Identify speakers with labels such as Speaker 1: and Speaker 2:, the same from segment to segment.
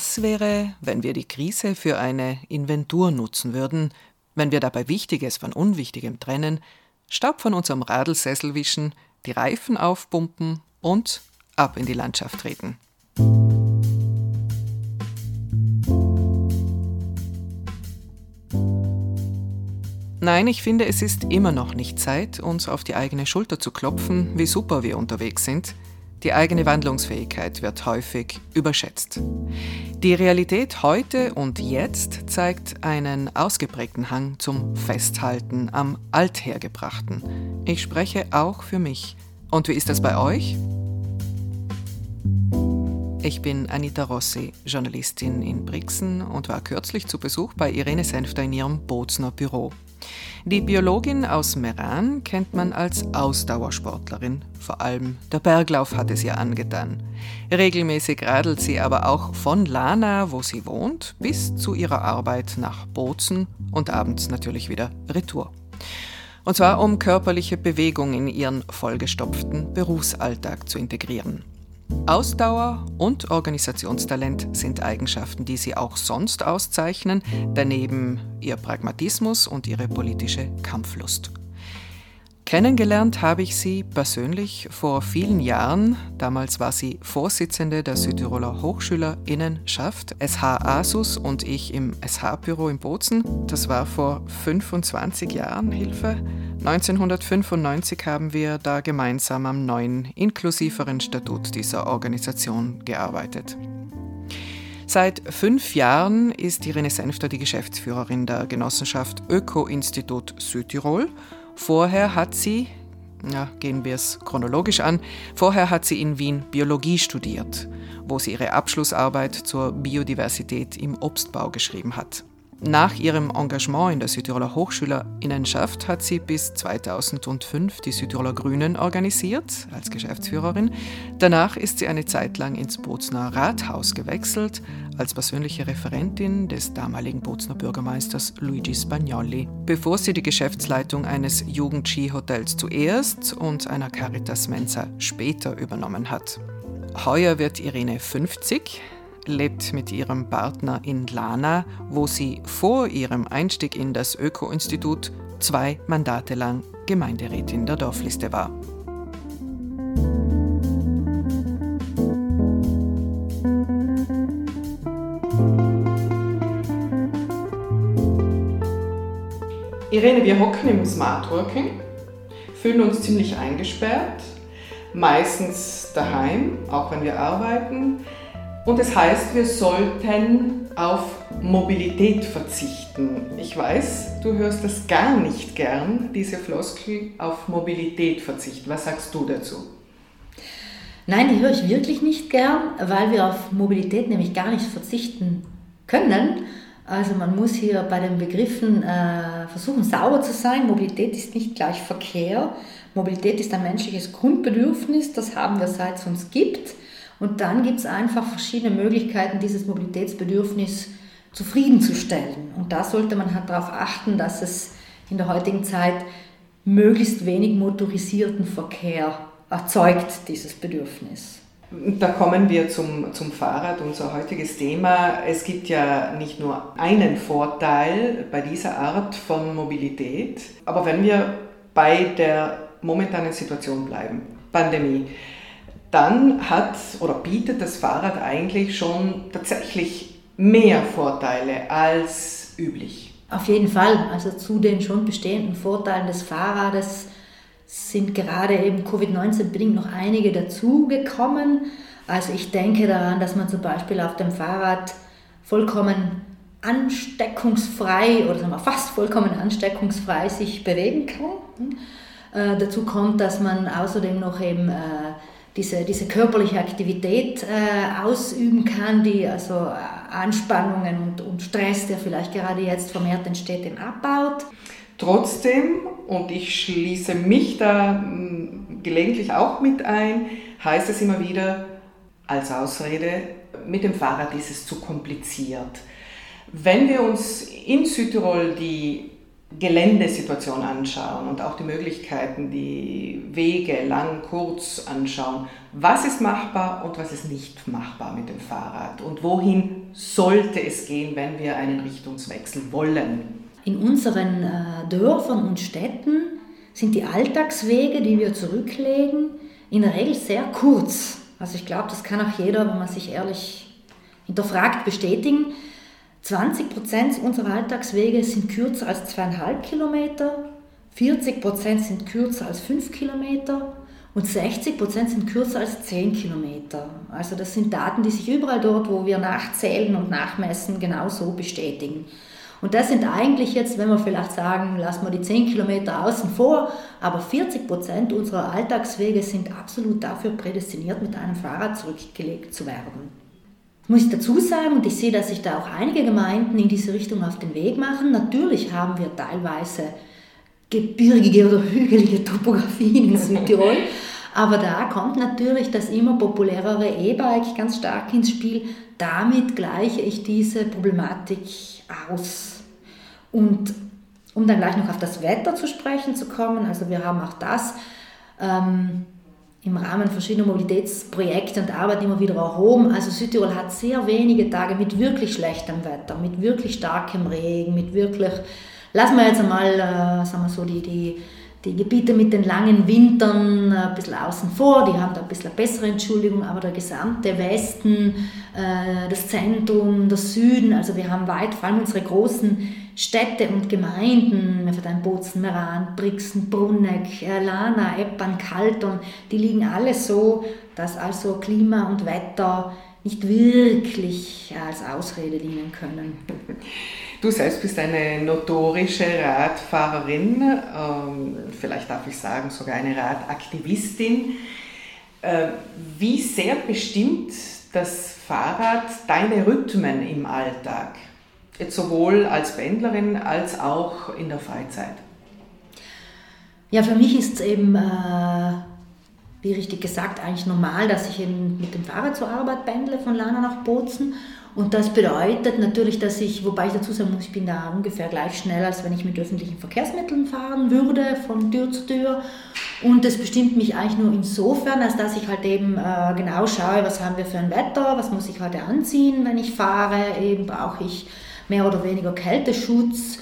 Speaker 1: Was wäre, wenn wir die Krise für eine Inventur nutzen würden, wenn wir dabei Wichtiges von Unwichtigem trennen, Staub von unserem Radelsessel wischen, die Reifen aufpumpen und ab in die Landschaft treten? Nein, ich finde, es ist immer noch nicht Zeit, uns auf die eigene Schulter zu klopfen, wie super wir unterwegs sind – die eigene Wandlungsfähigkeit wird häufig überschätzt. Die Realität heute und jetzt zeigt einen ausgeprägten Hang zum Festhalten am Althergebrachten. Ich spreche auch für mich. Und wie ist das bei euch? Ich bin Anita Rossi, Journalistin in Brixen und war kürzlich zu Besuch bei Irene Senfter in ihrem Bozner Büro. Die Biologin aus Meran kennt man als Ausdauersportlerin. Vor allem der Berglauf hat es ihr angetan. Regelmäßig radelt sie aber auch von Lana, wo sie wohnt, bis zu ihrer Arbeit nach Bozen und abends natürlich wieder Retour. Und zwar um körperliche Bewegung in ihren vollgestopften Berufsalltag zu integrieren. Ausdauer und Organisationstalent sind Eigenschaften, die sie auch sonst auszeichnen, daneben ihr Pragmatismus und ihre politische Kampflust. Kennengelernt habe ich sie persönlich vor vielen Jahren. Damals war sie Vorsitzende der Südtiroler Hochschülerinnenschaft, SH Asus und ich im SH-Büro in Bozen. Das war vor 25 Jahren, Hilfe. 1995 haben wir da gemeinsam am neuen, inklusiveren Statut dieser Organisation gearbeitet. Seit fünf Jahren ist Irene Senfter die Geschäftsführerin der Genossenschaft Öko-Institut Südtirol Vorher hat sie, ja, gehen wir es chronologisch an, vorher hat sie in Wien Biologie studiert, wo sie ihre Abschlussarbeit zur Biodiversität im Obstbau geschrieben hat. Nach ihrem Engagement in der Südtiroler Hochschülerinnenschaft hat sie bis 2005 die Südtiroler Grünen organisiert als Geschäftsführerin. Danach ist sie eine Zeit lang ins Bozner Rathaus gewechselt als persönliche Referentin des damaligen Bozner Bürgermeisters Luigi Spagnoli, bevor sie die Geschäftsleitung eines Jugend-Ski-Hotels zuerst und einer Caritas Mensa später übernommen hat. Heuer wird Irene 50 lebt mit ihrem Partner in Lana, wo sie vor ihrem Einstieg in das Öko-Institut zwei Mandate lang Gemeinderätin der Dorfliste war. Irene, wir hocken im Smart Working, fühlen uns ziemlich eingesperrt, meistens daheim, auch wenn wir arbeiten. Und es das heißt, wir sollten auf Mobilität verzichten. Ich weiß, du hörst das gar nicht gern, diese Floskel auf Mobilität verzichten. Was sagst du dazu?
Speaker 2: Nein, die höre ich wirklich nicht gern, weil wir auf Mobilität nämlich gar nicht verzichten können. Also man muss hier bei den Begriffen äh, versuchen, sauber zu sein. Mobilität ist nicht gleich Verkehr. Mobilität ist ein menschliches Grundbedürfnis, das haben wir seit es uns gibt. Und dann gibt es einfach verschiedene Möglichkeiten, dieses Mobilitätsbedürfnis zufriedenzustellen. Und da sollte man halt darauf achten, dass es in der heutigen Zeit möglichst wenig motorisierten Verkehr erzeugt, dieses Bedürfnis.
Speaker 1: Da kommen wir zum, zum Fahrrad, unser heutiges Thema. Es gibt ja nicht nur einen Vorteil bei dieser Art von Mobilität, aber wenn wir bei der momentanen Situation bleiben, Pandemie, dann hat oder bietet das Fahrrad eigentlich schon tatsächlich mehr Vorteile als üblich.
Speaker 2: Auf jeden Fall. Also zu den schon bestehenden Vorteilen des Fahrrades sind gerade eben Covid-19 bedingt noch einige dazugekommen. Also ich denke daran, dass man zum Beispiel auf dem Fahrrad vollkommen ansteckungsfrei oder sagen wir fast vollkommen ansteckungsfrei sich bewegen kann. Äh, dazu kommt, dass man außerdem noch eben äh, diese, diese körperliche Aktivität äh, ausüben kann, die also äh, Anspannungen und, und Stress, der vielleicht gerade jetzt vermehrt entsteht, den abbaut.
Speaker 1: Trotzdem, und ich schließe mich da mh, gelegentlich auch mit ein, heißt es immer wieder als Ausrede, mit dem Fahrrad ist es zu kompliziert. Wenn wir uns in Südtirol die Geländesituation anschauen und auch die Möglichkeiten, die Wege lang, kurz anschauen. Was ist machbar und was ist nicht machbar mit dem Fahrrad? Und wohin sollte es gehen, wenn wir einen Richtungswechsel wollen?
Speaker 2: In unseren äh, Dörfern und Städten sind die Alltagswege, die wir zurücklegen, in der Regel sehr kurz. Also ich glaube, das kann auch jeder, wenn man sich ehrlich hinterfragt, bestätigen. 20 Prozent unserer Alltagswege sind kürzer als zweieinhalb Kilometer, 40 Prozent sind kürzer als fünf Kilometer und 60 Prozent sind kürzer als 10 Kilometer. Also das sind Daten, die sich überall dort, wo wir nachzählen und nachmessen, genauso bestätigen. Und das sind eigentlich jetzt, wenn wir vielleicht sagen, lassen wir die 10 Kilometer außen vor, aber 40 Prozent unserer Alltagswege sind absolut dafür prädestiniert, mit einem Fahrrad zurückgelegt zu werden. Muss ich dazu sagen, und ich sehe, dass sich da auch einige Gemeinden in diese Richtung auf den Weg machen. Natürlich haben wir teilweise gebirgige oder hügelige Topografien in Südtirol. Aber da kommt natürlich das immer populärere E-Bike ganz stark ins Spiel. Damit gleiche ich diese Problematik aus. Und um dann gleich noch auf das Wetter zu sprechen zu kommen, also wir haben auch das ähm, im Rahmen verschiedener Mobilitätsprojekte und Arbeit immer wieder erhoben. Also Südtirol hat sehr wenige Tage mit wirklich schlechtem Wetter, mit wirklich starkem Regen, mit wirklich, lassen wir jetzt einmal, äh, sagen wir so, die, die, die Gebiete mit den langen Wintern äh, ein bisschen außen vor, die haben da ein bisschen bessere Entschuldigung, aber der gesamte Westen, äh, das Zentrum, der Süden, also wir haben weit, vor allem unsere großen Städte und Gemeinden, Mepherdheim, Bozen, Meran, Brixen, Brunneck, Lana, Eppern, Kalton, die liegen alle so, dass also Klima und Wetter nicht wirklich als Ausrede dienen können.
Speaker 1: Du selbst bist eine notorische Radfahrerin, ähm, vielleicht darf ich sagen sogar eine Radaktivistin. Äh, wie sehr bestimmt das Fahrrad deine Rhythmen im Alltag? Jetzt sowohl als Pendlerin als auch in der Freizeit?
Speaker 2: Ja, für mich ist es eben, äh, wie richtig gesagt, eigentlich normal, dass ich eben mit dem Fahrrad zur Arbeit pendle von Lana nach Bozen. Und das bedeutet natürlich, dass ich, wobei ich dazu sagen muss, ich bin da ungefähr gleich schnell, als wenn ich mit öffentlichen Verkehrsmitteln fahren würde, von Tür zu Tür. Und das bestimmt mich eigentlich nur insofern, als dass ich halt eben äh, genau schaue, was haben wir für ein Wetter, was muss ich heute anziehen, wenn ich fahre, eben brauche ich mehr oder weniger Kälteschutz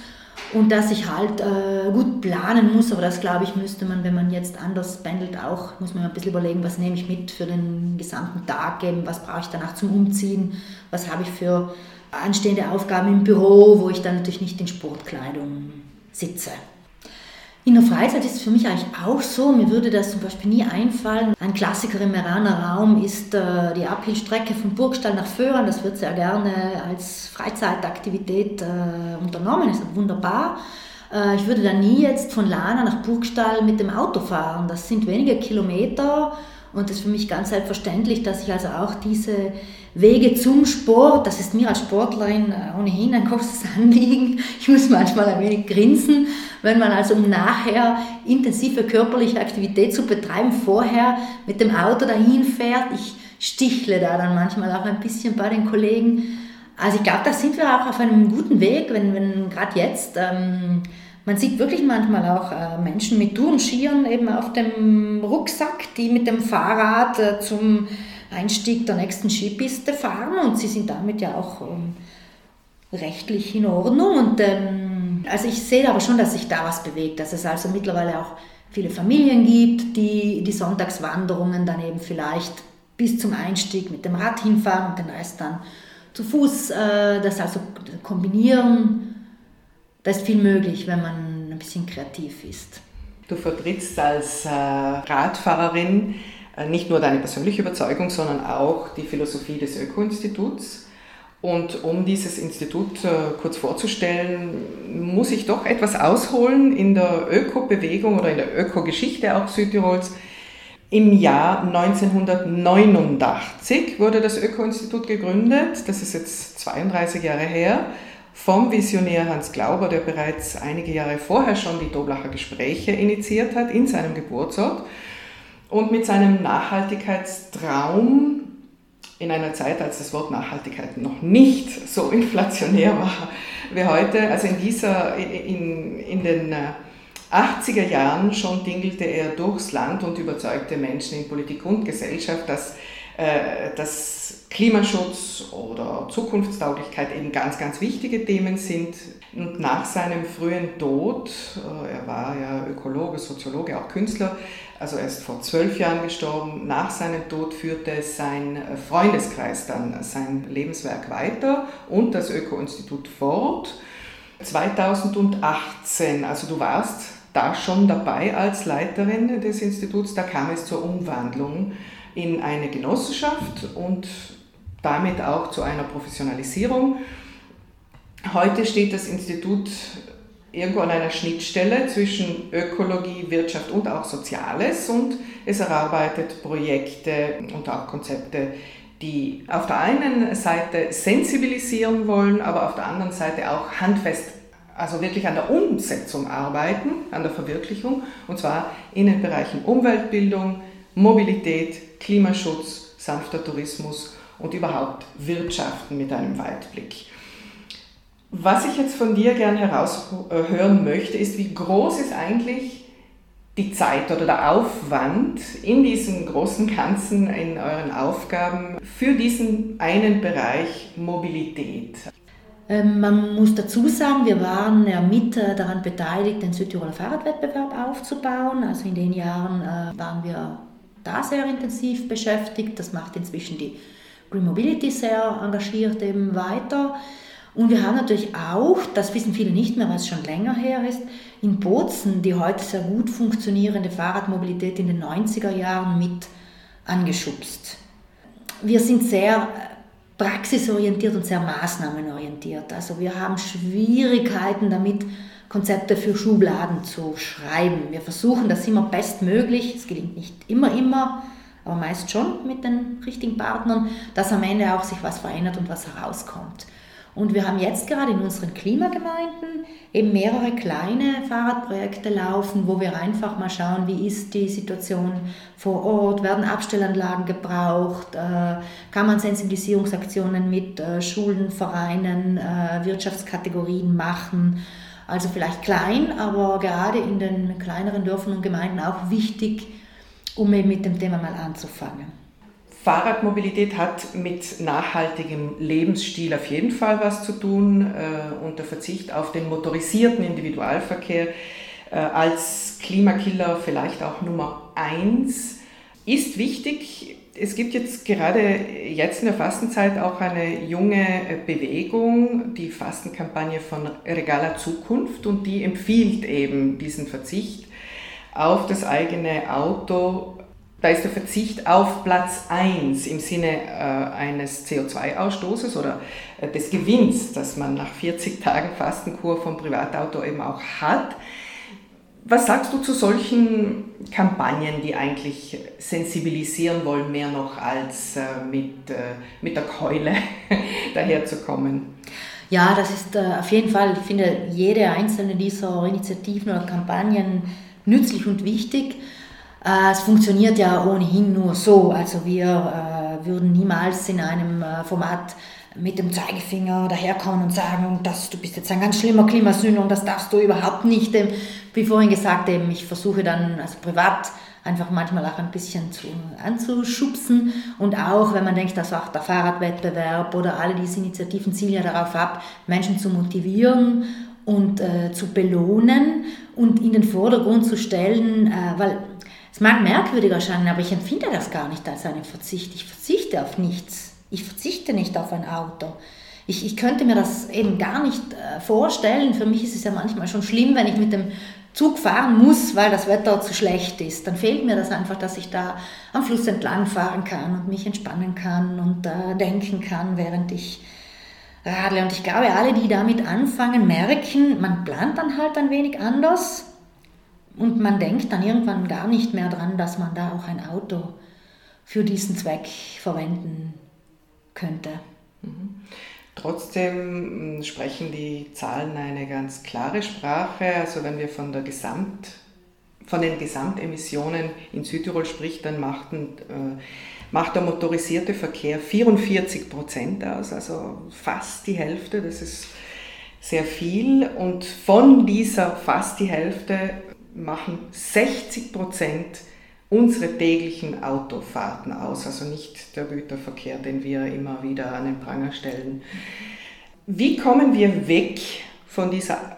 Speaker 2: und dass ich halt äh, gut planen muss, aber das glaube ich müsste man, wenn man jetzt anders pendelt, auch, muss man ein bisschen überlegen, was nehme ich mit für den gesamten Tag, eben, was brauche ich danach zum Umziehen, was habe ich für anstehende Aufgaben im Büro, wo ich dann natürlich nicht in Sportkleidung sitze. In der Freizeit ist es für mich eigentlich auch so, mir würde das zum Beispiel nie einfallen. Ein Klassiker im Meraner Raum ist äh, die Abhielstrecke von Burgstall nach Föhren. Das wird sehr gerne als Freizeitaktivität äh, unternommen, ist wunderbar. Äh, ich würde da nie jetzt von Lana nach Burgstall mit dem Auto fahren. Das sind wenige Kilometer und das ist für mich ganz selbstverständlich, dass ich also auch diese Wege zum Sport, das ist mir als Sportlerin äh, ohnehin ein großes Anliegen. Ich muss manchmal ein wenig grinsen, wenn man also um nachher intensive körperliche Aktivität zu betreiben, vorher mit dem Auto dahin fährt. Ich stichle da dann manchmal auch ein bisschen bei den Kollegen. Also ich glaube, da sind wir auch auf einem guten Weg, wenn, wenn gerade jetzt... Ähm, man sieht wirklich manchmal auch äh, Menschen mit Turnschieren eben auf dem Rucksack, die mit dem Fahrrad äh, zum Einstieg der nächsten Skipiste fahren und sie sind damit ja auch ähm, rechtlich in Ordnung. Und ähm, also ich sehe aber schon, dass sich da was bewegt, dass es also mittlerweile auch viele Familien gibt, die die Sonntagswanderungen dann eben vielleicht bis zum Einstieg mit dem Rad hinfahren und den Rest dann zu Fuß, äh, das also kombinieren da ist viel möglich, wenn man ein bisschen kreativ ist.
Speaker 1: Du vertrittst als äh, Radfahrerin nicht nur deine persönliche Überzeugung, sondern auch die Philosophie des Öko-Instituts. Und um dieses Institut äh, kurz vorzustellen, muss ich doch etwas ausholen in der Öko-Bewegung oder in der Öko-Geschichte auch Südtirols. Im Jahr 1989 wurde das Öko-Institut gegründet. Das ist jetzt 32 Jahre her vom Visionär Hans Glauber, der bereits einige Jahre vorher schon die Doblacher Gespräche initiiert hat in seinem Geburtsort und mit seinem Nachhaltigkeitstraum in einer Zeit, als das Wort Nachhaltigkeit noch nicht so inflationär war, wie heute. Also in dieser, in, in den 80er äh, Jahren schon dingelte er durchs Land und überzeugte Menschen in Politik und Gesellschaft, dass äh, dass Klimaschutz oder Zukunftstauglichkeit eben ganz, ganz wichtige Themen sind. Und nach seinem frühen Tod, äh, er war ja Ökologe, Soziologe, auch Künstler, also er ist vor zwölf Jahren gestorben, nach seinem Tod führte sein Freundeskreis dann sein Lebenswerk weiter und das Öko-Institut fort. 2018, also du warst da schon dabei als Leiterin des Instituts, da kam es zur Umwandlung in eine Genossenschaft und damit auch zu einer Professionalisierung. Heute steht das Institut irgendwo an einer Schnittstelle zwischen Ökologie, Wirtschaft und auch Soziales und es erarbeitet Projekte und auch Konzepte, die auf der einen Seite sensibilisieren wollen, aber auf der anderen Seite auch handfest, also wirklich an der Umsetzung arbeiten, an der Verwirklichung, und zwar in den Bereichen Umweltbildung, Mobilität, Klimaschutz, sanfter Tourismus und überhaupt Wirtschaften mit einem Weitblick. Was ich jetzt von dir gern heraushören möchte, ist, wie groß ist eigentlich die Zeit oder der Aufwand in diesem großen Ganzen, in euren Aufgaben für diesen einen Bereich Mobilität?
Speaker 2: Ähm, man muss dazu sagen, wir waren ja mit daran beteiligt, den Südtiroler Fahrradwettbewerb aufzubauen. Also in den Jahren äh, waren wir da sehr intensiv beschäftigt. Das macht inzwischen die Green Mobility sehr engagiert eben weiter. Und wir haben natürlich auch, das wissen viele nicht mehr, es schon länger her ist, in Bozen die heute sehr gut funktionierende Fahrradmobilität in den 90er Jahren mit angeschubst. Wir sind sehr praxisorientiert und sehr maßnahmenorientiert. Also wir haben Schwierigkeiten damit, Konzepte für Schubladen zu schreiben. Wir versuchen das immer bestmöglich, es gelingt nicht immer, immer, aber meist schon mit den richtigen Partnern, dass am Ende auch sich was verändert und was herauskommt. Und wir haben jetzt gerade in unseren Klimagemeinden eben mehrere kleine Fahrradprojekte laufen, wo wir einfach mal schauen, wie ist die Situation vor Ort, werden Abstellanlagen gebraucht, äh, kann man Sensibilisierungsaktionen mit äh, Schulen, Vereinen, äh, Wirtschaftskategorien machen? Also vielleicht klein, aber gerade in den kleineren Dörfern und Gemeinden auch wichtig, um eben mit dem Thema mal anzufangen.
Speaker 1: Fahrradmobilität hat mit nachhaltigem Lebensstil auf jeden Fall was zu tun äh, und der Verzicht auf den motorisierten Individualverkehr äh, als Klimakiller vielleicht auch Nummer eins ist wichtig es gibt jetzt gerade jetzt in der Fastenzeit auch eine junge Bewegung, die Fastenkampagne von Regala Zukunft und die empfiehlt eben diesen Verzicht auf das eigene Auto. Da ist der Verzicht auf Platz 1 im Sinne äh, eines CO2-Ausstoßes oder äh, des Gewinns, das man nach 40 Tagen Fastenkur vom Privatauto eben auch hat. Was sagst du zu solchen Kampagnen, die eigentlich sensibilisieren wollen, mehr noch als äh, mit, äh, mit der Keule daherzukommen?
Speaker 2: Ja, das ist äh, auf jeden Fall, ich finde jede einzelne dieser Initiativen oder Kampagnen nützlich und wichtig. Äh, es funktioniert ja ohnehin nur so. Also wir äh, würden niemals in einem äh, Format mit dem Zeigefinger daherkommen und sagen, dass du bist jetzt ein ganz schlimmer Klimasünder und das darfst du überhaupt nicht. Wie vorhin gesagt, eben, ich versuche dann also privat einfach manchmal auch ein bisschen zu, anzuschubsen und auch, wenn man denkt, dass auch der Fahrradwettbewerb oder alle diese Initiativen zielen ja darauf ab, Menschen zu motivieren und äh, zu belohnen und in den Vordergrund zu stellen, äh, weil es mag merkwürdig erscheinen, aber ich empfinde das gar nicht als einen Verzicht. Ich verzichte auf nichts. Ich verzichte nicht auf ein Auto. Ich, ich könnte mir das eben gar nicht äh, vorstellen. Für mich ist es ja manchmal schon schlimm, wenn ich mit dem Zug fahren muss, weil das Wetter zu schlecht ist. Dann fehlt mir das einfach, dass ich da am Fluss entlang fahren kann und mich entspannen kann und äh, denken kann, während ich radle. Und ich glaube, alle, die damit anfangen, merken, man plant dann halt ein wenig anders und man denkt dann irgendwann gar nicht mehr dran, dass man da auch ein Auto für diesen Zweck verwenden könnte.
Speaker 1: Mhm. Trotzdem hm, sprechen die Zahlen eine ganz klare Sprache. Also wenn wir von, der Gesamt, von den Gesamtemissionen in Südtirol spricht, dann machten, äh, macht der motorisierte Verkehr 44 Prozent aus, also fast die Hälfte. Das ist sehr viel und von dieser fast die Hälfte machen 60 Prozent unsere täglichen Autofahrten aus, also nicht der Güterverkehr, den wir immer wieder an den Pranger stellen. Wie kommen wir weg von dieser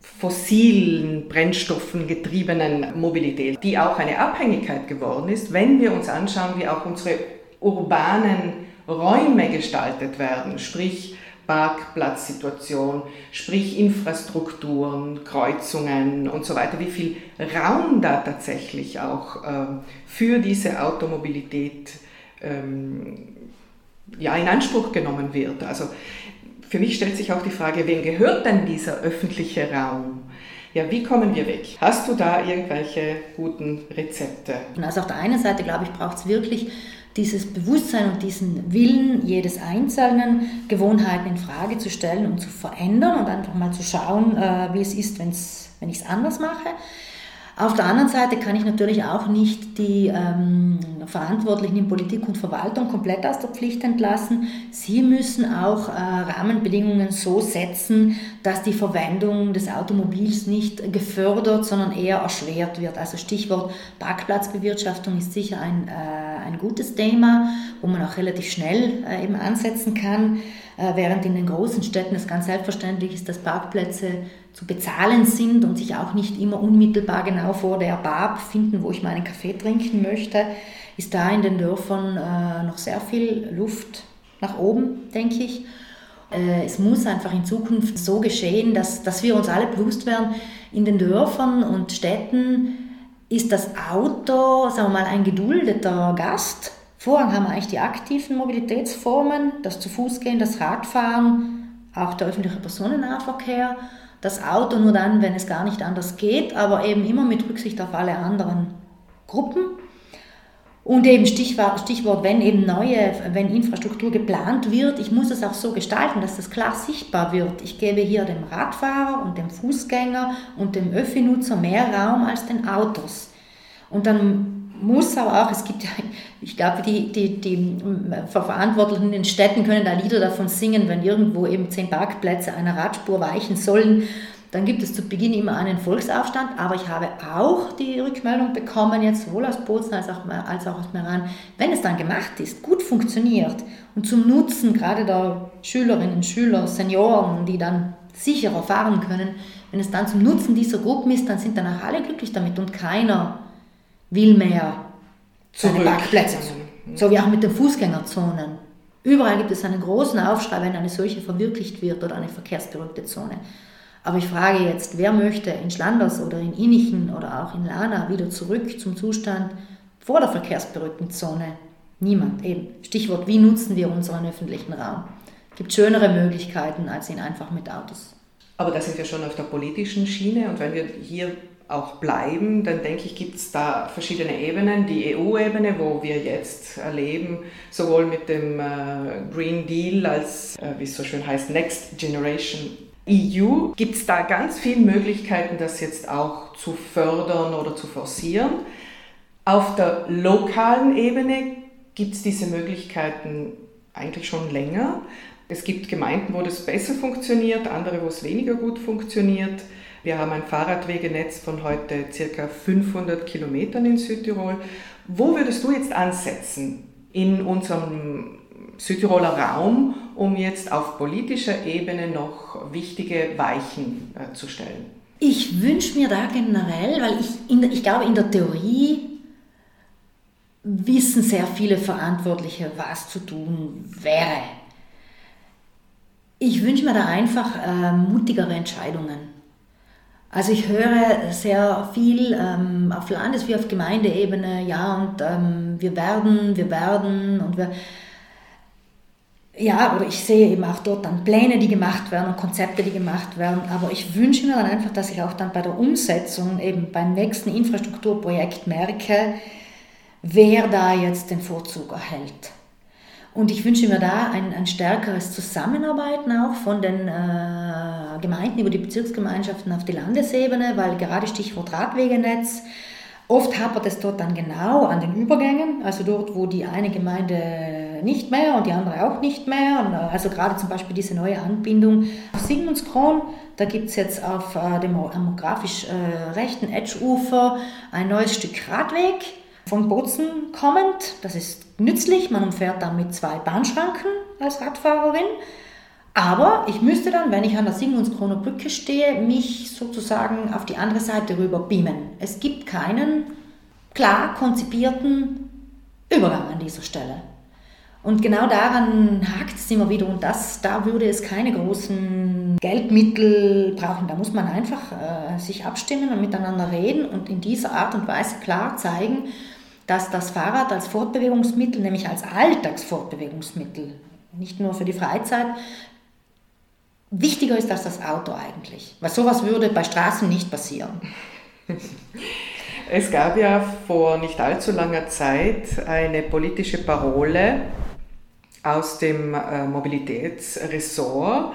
Speaker 1: fossilen Brennstoffen getriebenen Mobilität, die auch eine Abhängigkeit geworden ist, wenn wir uns anschauen, wie auch unsere urbanen Räume gestaltet werden, sprich Parkplatzsituation, sprich Infrastrukturen, Kreuzungen und so weiter, wie viel Raum da tatsächlich auch ähm, für diese Automobilität ähm, ja, in Anspruch genommen wird. Also für mich stellt sich auch die Frage, wem gehört denn dieser öffentliche Raum? Ja, wie kommen wir weg? Hast du da irgendwelche guten Rezepte?
Speaker 2: Also auf der einen Seite, glaube ich, braucht es wirklich dieses Bewusstsein und diesen Willen jedes Einzelnen, Gewohnheiten in Frage zu stellen und zu verändern und einfach mal zu schauen, äh, wie es ist, wenn ich es anders mache. Auf der anderen Seite kann ich natürlich auch nicht die ähm, Verantwortlichen in Politik und Verwaltung komplett aus der Pflicht entlassen. Sie müssen auch äh, Rahmenbedingungen so setzen, dass die Verwendung des Automobils nicht gefördert, sondern eher erschwert wird. Also Stichwort Parkplatzbewirtschaftung ist sicher ein, äh, ein gutes Thema, wo man auch relativ schnell äh, eben ansetzen kann. Äh, während in den großen Städten es ganz selbstverständlich ist, dass Parkplätze zu bezahlen sind und sich auch nicht immer unmittelbar genau vor der Bar befinden, wo ich meinen Kaffee trinken möchte, ist da in den Dörfern äh, noch sehr viel Luft nach oben, denke ich. Äh, es muss einfach in Zukunft so geschehen, dass, dass wir uns alle bewusst werden, in den Dörfern und Städten ist das Auto, sagen wir mal, ein geduldeter Gast Vorrang haben eigentlich die aktiven Mobilitätsformen, das zu Fuß gehen, das Radfahren, auch der öffentliche Personennahverkehr, das Auto nur dann, wenn es gar nicht anders geht, aber eben immer mit Rücksicht auf alle anderen Gruppen. Und eben Stichwort, Stichwort, wenn eben neue, wenn Infrastruktur geplant wird, ich muss es auch so gestalten, dass das klar sichtbar wird. Ich gebe hier dem Radfahrer und dem Fußgänger und dem Öffi-Nutzer mehr Raum als den Autos. Und dann muss aber auch, es gibt ja, ich glaube, die, die, die Verantwortlichen in den Städten können da Lieder davon singen, wenn irgendwo eben zehn Parkplätze einer Radspur weichen sollen, dann gibt es zu Beginn immer einen Volksaufstand, aber ich habe auch die Rückmeldung bekommen, jetzt sowohl aus Bozen als auch, als auch aus Meran, wenn es dann gemacht ist, gut funktioniert und zum Nutzen gerade der Schülerinnen, Schüler, Senioren, die dann sicherer fahren können, wenn es dann zum Nutzen dieser Gruppen ist, dann sind danach alle glücklich damit und keiner will mehr seine Parkplätze. So wie auch mit den Fußgängerzonen. Überall gibt es einen großen Aufschrei, wenn eine solche verwirklicht wird oder eine verkehrsberuhigte Zone. Aber ich frage jetzt, wer möchte in Schlanders oder in Innichen oder auch in Lana wieder zurück zum Zustand vor der verkehrsberuhigten Zone? Niemand. Eben. Stichwort, wie nutzen wir unseren öffentlichen Raum? Gibt schönere Möglichkeiten, als ihn einfach mit Autos.
Speaker 1: Aber da sind wir schon auf der politischen Schiene und wenn wir hier auch bleiben, dann denke ich, gibt es da verschiedene Ebenen. Die EU-Ebene, wo wir jetzt erleben, sowohl mit dem äh, Green Deal als, äh, wie es so schön heißt, Next Generation EU, gibt es da ganz viele Möglichkeiten, das jetzt auch zu fördern oder zu forcieren. Auf der lokalen Ebene gibt es diese Möglichkeiten eigentlich schon länger. Es gibt Gemeinden, wo das besser funktioniert, andere, wo es weniger gut funktioniert. Wir haben ein Fahrradwegenetz von heute circa 500 Kilometern in Südtirol. Wo würdest du jetzt ansetzen in unserem Südtiroler Raum, um jetzt auf politischer Ebene noch wichtige Weichen äh, zu stellen?
Speaker 2: Ich wünsche mir da generell, weil ich, in, ich glaube, in der Theorie wissen sehr viele Verantwortliche, was zu tun wäre. Ich wünsche mir da einfach äh, mutigere Entscheidungen. Also ich höre sehr viel ähm, auf Landes- wie auf Gemeindeebene, ja, und ähm, wir werden, wir werden und wir. Ja, oder ich sehe eben auch dort dann Pläne, die gemacht werden und Konzepte, die gemacht werden. Aber ich wünsche mir dann einfach, dass ich auch dann bei der Umsetzung, eben beim nächsten Infrastrukturprojekt merke, wer da jetzt den Vorzug erhält. Und ich wünsche mir da ein, ein stärkeres Zusammenarbeiten auch von den äh, Gemeinden über die Bezirksgemeinschaften auf die Landesebene, weil gerade Stichwort Radwegenetz, oft hapert es dort dann genau an den Übergängen, also dort, wo die eine Gemeinde nicht mehr und die andere auch nicht mehr. Und, äh, also gerade zum Beispiel diese neue Anbindung auf Sigmundskron, da gibt es jetzt auf äh, dem demografisch äh, rechten Edge-Ufer ein neues Stück Radweg von Bozen kommend. Das ist nützlich, man umfährt dann mit zwei Bahnschranken als Radfahrerin. Aber ich müsste dann, wenn ich an der Sigmundskroner Brücke stehe, mich sozusagen auf die andere Seite rüber beamen. Es gibt keinen klar konzipierten Übergang an dieser Stelle. Und genau daran hakt es immer wieder und das, da würde es keine großen Geldmittel brauchen. Da muss man einfach äh, sich abstimmen und miteinander reden und in dieser Art und Weise klar zeigen, dass das Fahrrad als Fortbewegungsmittel, nämlich als Alltagsfortbewegungsmittel, nicht nur für die Freizeit, wichtiger ist als das Auto eigentlich. Weil sowas würde bei Straßen nicht passieren.
Speaker 1: Es gab ja vor nicht allzu langer Zeit eine politische Parole aus dem äh, Mobilitätsressort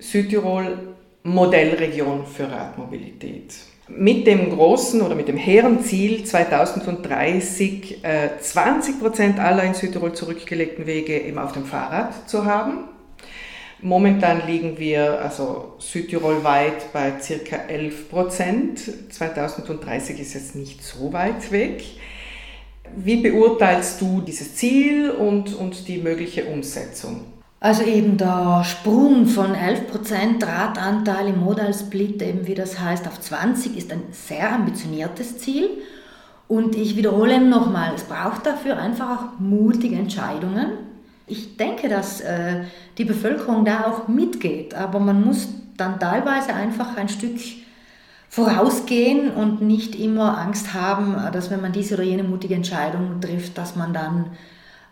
Speaker 1: Südtirol Modellregion für Radmobilität. Mit dem großen oder mit dem hehren Ziel 2030 20 Prozent aller in Südtirol zurückgelegten Wege eben auf dem Fahrrad zu haben. Momentan liegen wir also südtirolweit bei circa 11 Prozent. 2030 ist jetzt nicht so weit weg. Wie beurteilst du dieses Ziel und, und die mögliche Umsetzung?
Speaker 2: Also eben der Sprung von 11% Radanteil im Modal Split, eben wie das heißt, auf 20 ist ein sehr ambitioniertes Ziel. Und ich wiederhole nochmal, es braucht dafür einfach auch mutige Entscheidungen ich denke, dass äh, die Bevölkerung da auch mitgeht, aber man muss dann teilweise einfach ein Stück vorausgehen und nicht immer Angst haben, dass wenn man diese oder jene mutige Entscheidung trifft, dass man dann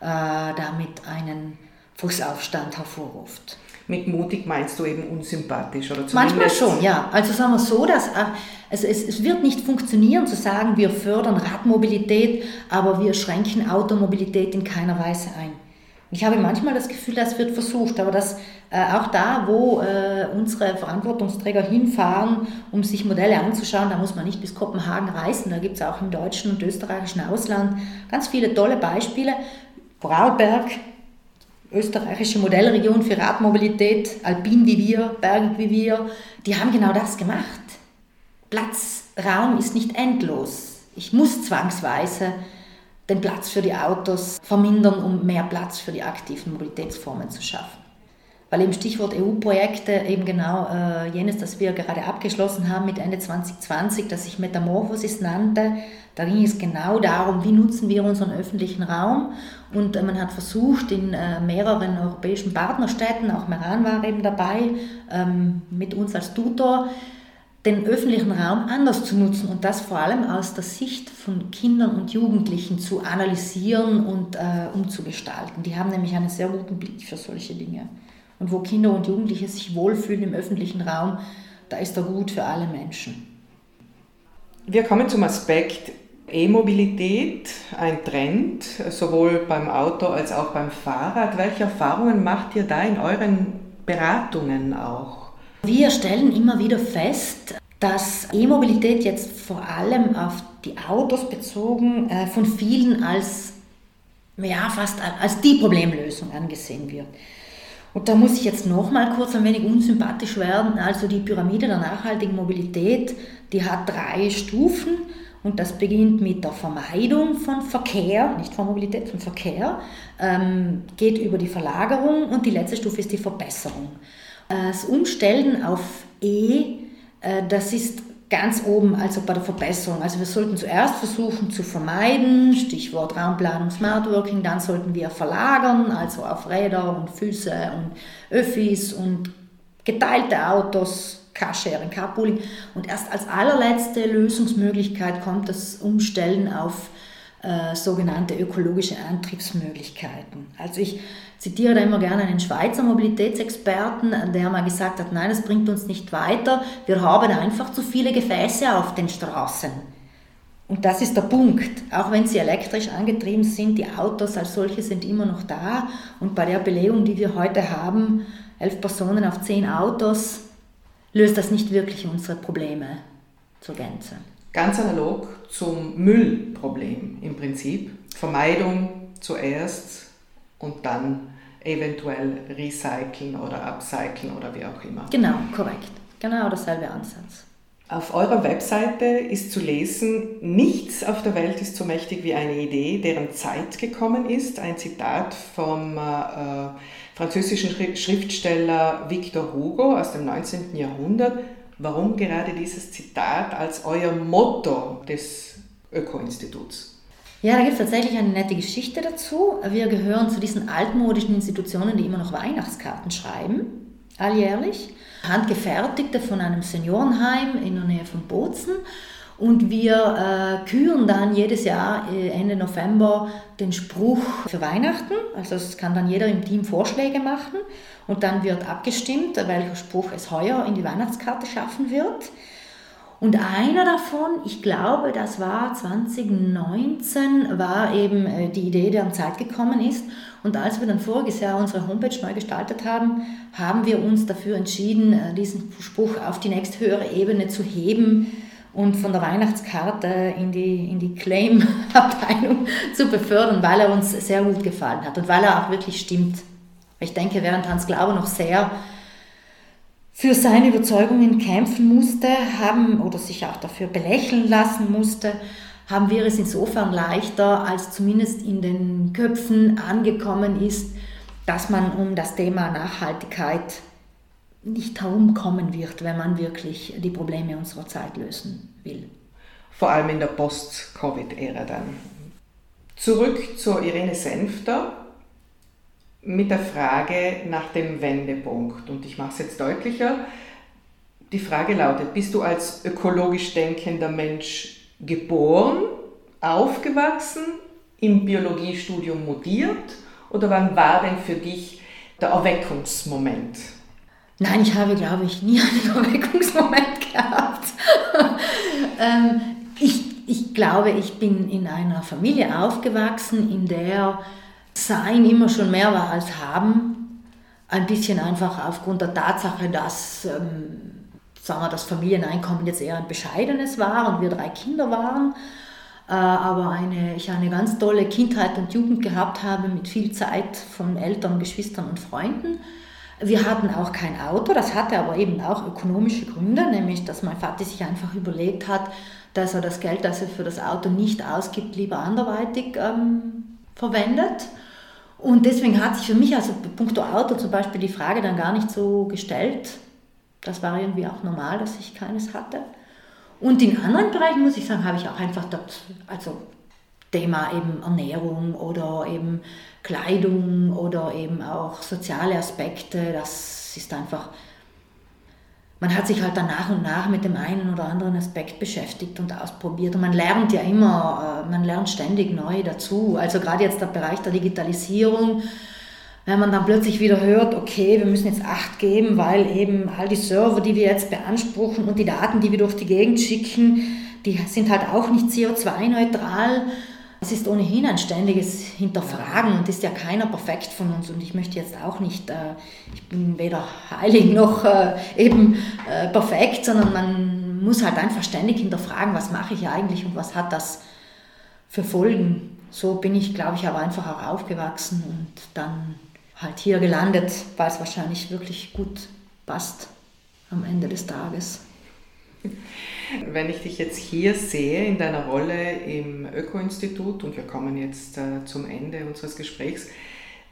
Speaker 2: äh, damit einen Fußaufstand hervorruft.
Speaker 1: Mit mutig meinst du eben unsympathisch oder
Speaker 2: Manchmal schon, ja. Also sagen wir so, dass also es, es wird nicht funktionieren zu sagen, wir fördern Radmobilität, aber wir schränken Automobilität in keiner Weise ein. Ich habe manchmal das Gefühl, das wird versucht, aber dass äh, auch da, wo äh, unsere Verantwortungsträger hinfahren, um sich Modelle anzuschauen, da muss man nicht bis Kopenhagen reisen. Da gibt es auch im deutschen und österreichischen Ausland ganz viele tolle Beispiele. Vorarlberg, österreichische Modellregion für Radmobilität, alpin wie wir, bergig wie wir, die haben genau das gemacht. Platz, Raum ist nicht endlos. Ich muss zwangsweise den Platz für die Autos vermindern, um mehr Platz für die aktiven Mobilitätsformen zu schaffen. Weil eben Stichwort EU-Projekte eben genau äh, jenes, das wir gerade abgeschlossen haben mit Ende 2020, das sich Metamorphosis nannte, da ging es genau darum, wie nutzen wir unseren öffentlichen Raum. Und äh, man hat versucht, in äh, mehreren europäischen Partnerstädten, auch Meran war eben dabei, ähm, mit uns als Tutor, den öffentlichen Raum anders zu nutzen und das vor allem aus der Sicht von Kindern und Jugendlichen zu analysieren und äh, umzugestalten. Die haben nämlich einen sehr guten Blick für solche Dinge. Und wo Kinder und Jugendliche sich wohlfühlen im öffentlichen Raum, da ist er gut für alle Menschen.
Speaker 1: Wir kommen zum Aspekt E-Mobilität, ein Trend, sowohl beim Auto als auch beim Fahrrad. Welche Erfahrungen macht ihr da in euren Beratungen auch?
Speaker 2: Wir stellen immer wieder fest, dass E-Mobilität jetzt vor allem auf die Autos bezogen äh, von vielen als ja, fast als die Problemlösung angesehen wird. Und da muss ich jetzt noch mal kurz ein wenig unsympathisch werden. Also die Pyramide der nachhaltigen Mobilität, die hat drei Stufen und das beginnt mit der Vermeidung von Verkehr, nicht von Mobilität, von Verkehr, ähm, geht über die Verlagerung und die letzte Stufe ist die Verbesserung. Das Umstellen auf E, äh, das ist ganz oben, also bei der Verbesserung. Also wir sollten zuerst versuchen zu vermeiden, Stichwort Raumplanung, Smart Working, dann sollten wir verlagern, also auf Räder und Füße und Öffis und geteilte Autos, Carsharing, Carpooling. Und erst als allerletzte Lösungsmöglichkeit kommt das Umstellen auf äh, sogenannte ökologische Antriebsmöglichkeiten. Also ich zitiere da immer gerne einen Schweizer Mobilitätsexperten, der mal gesagt hat, nein, es bringt uns nicht weiter, wir haben einfach zu viele Gefäße auf den Straßen. Und das ist der Punkt. Auch wenn sie elektrisch angetrieben sind, die Autos als solche sind immer noch da. Und bei der Belegung, die wir heute haben, elf Personen auf zehn Autos, löst das nicht wirklich unsere Probleme zur Gänze.
Speaker 1: Ganz analog zum Müllproblem im Prinzip. Vermeidung zuerst und dann eventuell recyceln oder upcyclen oder wie auch immer.
Speaker 2: Genau, korrekt. Genau derselbe Ansatz.
Speaker 1: Auf eurer Webseite ist zu lesen, nichts auf der Welt ist so mächtig wie eine Idee, deren Zeit gekommen ist. Ein Zitat vom äh, französischen Schriftsteller Victor Hugo aus dem 19. Jahrhundert. Warum gerade dieses Zitat als euer Motto des Öko-Instituts?
Speaker 2: Ja, da gibt es tatsächlich eine nette Geschichte dazu. Wir gehören zu diesen altmodischen Institutionen, die immer noch Weihnachtskarten schreiben, alljährlich. Handgefertigte von einem Seniorenheim in der Nähe von Bozen. Und wir äh, küren dann jedes Jahr äh, Ende November den Spruch für Weihnachten. Also es kann dann jeder im Team Vorschläge machen und dann wird abgestimmt, welcher Spruch es heuer in die Weihnachtskarte schaffen wird. Und einer davon, ich glaube, das war 2019, war eben äh, die Idee, die an Zeit gekommen ist. Und als wir dann voriges Jahr unsere Homepage neu gestaltet haben, haben wir uns dafür entschieden, äh, diesen Spruch auf die nächsthöhere Ebene zu heben und von der Weihnachtskarte in die, in die Claim-Abteilung zu befördern, weil er uns sehr gut gefallen hat und weil er auch wirklich stimmt. Ich denke, während Hans Glaube noch sehr für seine Überzeugungen kämpfen musste, haben oder sich auch dafür belächeln lassen musste, haben wir es insofern leichter, als zumindest in den Köpfen angekommen ist, dass man um das Thema Nachhaltigkeit nicht herumkommen wird, wenn man wirklich die Probleme unserer Zeit lösen will.
Speaker 1: Vor allem in der Post-Covid-Ära dann. Zurück zur Irene Senfter mit der Frage nach dem Wendepunkt. Und ich mache es jetzt deutlicher. Die Frage lautet, bist du als ökologisch denkender Mensch geboren, aufgewachsen, im Biologiestudium modiert oder wann war denn für dich der Erweckungsmoment?
Speaker 2: Nein, ich habe, glaube ich, nie einen Erweckungsmoment gehabt. ähm, ich, ich glaube, ich bin in einer Familie aufgewachsen, in der sein immer schon mehr war als haben. Ein bisschen einfach aufgrund der Tatsache, dass ähm, sagen wir, das Familieneinkommen jetzt eher ein bescheidenes war und wir drei Kinder waren. Äh, aber eine, ich eine ganz tolle Kindheit und Jugend gehabt habe mit viel Zeit von Eltern, Geschwistern und Freunden. Wir hatten auch kein Auto, das hatte aber eben auch ökonomische Gründe, nämlich dass mein Vater sich einfach überlegt hat, dass er das Geld, das er für das Auto nicht ausgibt, lieber anderweitig ähm, verwendet. Und deswegen hat sich für mich also punkto Auto zum Beispiel die Frage dann gar nicht so gestellt. Das war irgendwie auch normal, dass ich keines hatte. Und in anderen Bereichen, muss ich sagen, habe ich auch einfach dort, also Thema eben Ernährung oder eben Kleidung oder eben auch soziale Aspekte, das ist einfach man hat sich halt dann nach und nach mit dem einen oder anderen Aspekt beschäftigt und ausprobiert. Und man lernt ja immer, äh, man lernt ständig neu dazu. Also gerade jetzt der Bereich der Digitalisierung, wenn man dann plötzlich wieder hört, okay, wir müssen jetzt Acht geben, weil eben all die Server, die wir jetzt beanspruchen und die Daten, die wir durch die Gegend schicken, die sind halt auch nicht CO2-neutral. Es ist ohnehin ein ständiges Hinterfragen und ist ja keiner perfekt von uns und ich möchte jetzt auch nicht, äh, ich bin weder heilig noch äh, eben äh, perfekt, sondern man muss halt einfach ständig hinterfragen, was mache ich eigentlich und was hat das für Folgen. So bin ich, glaube ich, aber einfach auch aufgewachsen und dann halt hier gelandet, weil es wahrscheinlich wirklich gut passt am Ende des Tages.
Speaker 1: Wenn ich dich jetzt hier sehe in deiner Rolle im Öko-Institut und wir kommen jetzt äh, zum Ende unseres Gesprächs,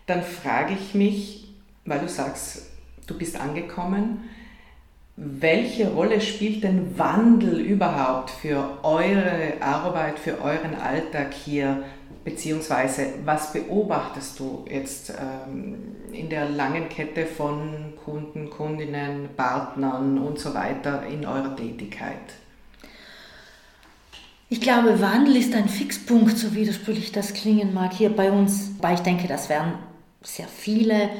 Speaker 1: dann frage ich mich, weil du sagst, du bist angekommen, welche Rolle spielt denn Wandel überhaupt für eure Arbeit, für euren Alltag hier? Beziehungsweise was beobachtest du jetzt ähm, in der langen Kette von Kunden, Kundinnen, Partnern und so weiter in eurer Tätigkeit?
Speaker 2: Ich glaube, Wandel ist ein Fixpunkt, so widersprüchlich das klingen mag hier bei uns, weil ich denke, das werden sehr viele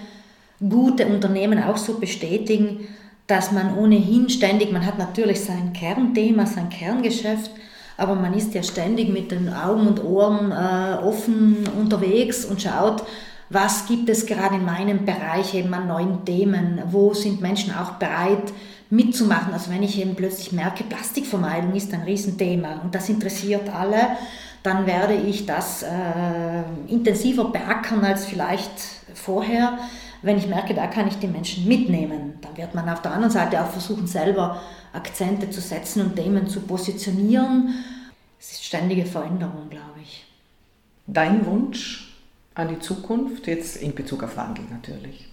Speaker 2: gute Unternehmen auch so bestätigen, dass man ohnehin ständig, man hat natürlich sein Kernthema, sein Kerngeschäft, aber man ist ja ständig mit den Augen und Ohren äh, offen unterwegs und schaut, was gibt es gerade in meinem Bereich eben an neuen Themen, wo sind Menschen auch bereit mitzumachen. Also wenn ich eben plötzlich merke, Plastikvermeidung ist ein Riesenthema und das interessiert alle, dann werde ich das äh, intensiver beackern als vielleicht vorher. Wenn ich merke, da kann ich die Menschen mitnehmen, dann wird man auf der anderen Seite auch versuchen, selber Akzente zu setzen und Themen zu positionieren. Es ist ständige Veränderung, glaube ich.
Speaker 1: Dein Wunsch an die Zukunft, jetzt in Bezug auf Wandel natürlich?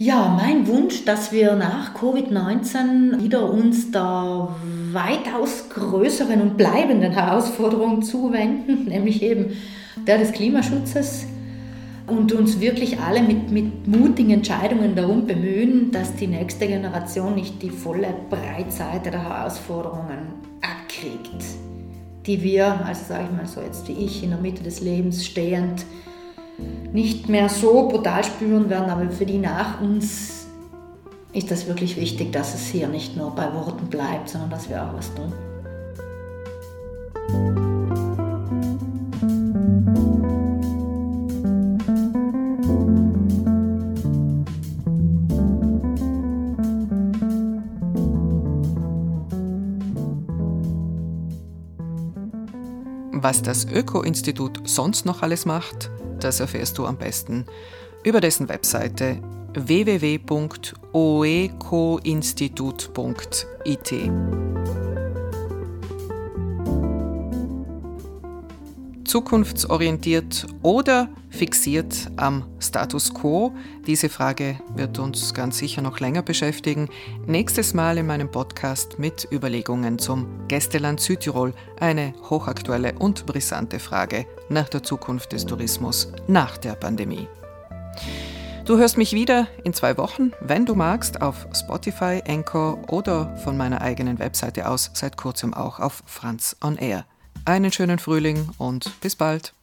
Speaker 2: Ja, mein Wunsch, dass wir nach Covid-19 wieder uns der weitaus größeren und bleibenden Herausforderung zuwenden, nämlich eben der des Klimaschutzes und uns wirklich alle mit, mit mutigen Entscheidungen darum bemühen, dass die nächste Generation nicht die volle Breitseite der Herausforderungen abkriegt, die wir, also sage ich mal so jetzt wie ich, in der Mitte des Lebens stehend, nicht mehr so brutal spüren werden, aber für die nach uns ist das wirklich wichtig, dass es hier nicht nur bei Worten bleibt, sondern dass wir auch was tun.
Speaker 1: Was das Öko-Institut sonst noch alles macht, das erfährst du am besten über dessen Webseite www.oecoinstitut.it. Zukunftsorientiert oder fixiert am Status quo? Diese Frage wird uns ganz sicher noch länger beschäftigen. Nächstes Mal in meinem Podcast mit Überlegungen zum Gästeland Südtirol. Eine hochaktuelle und brisante Frage nach der Zukunft des Tourismus nach der Pandemie. Du hörst mich wieder in zwei Wochen, wenn du magst, auf Spotify, Anchor oder von meiner eigenen Webseite aus seit kurzem auch auf Franz on Air. Einen schönen Frühling und bis bald.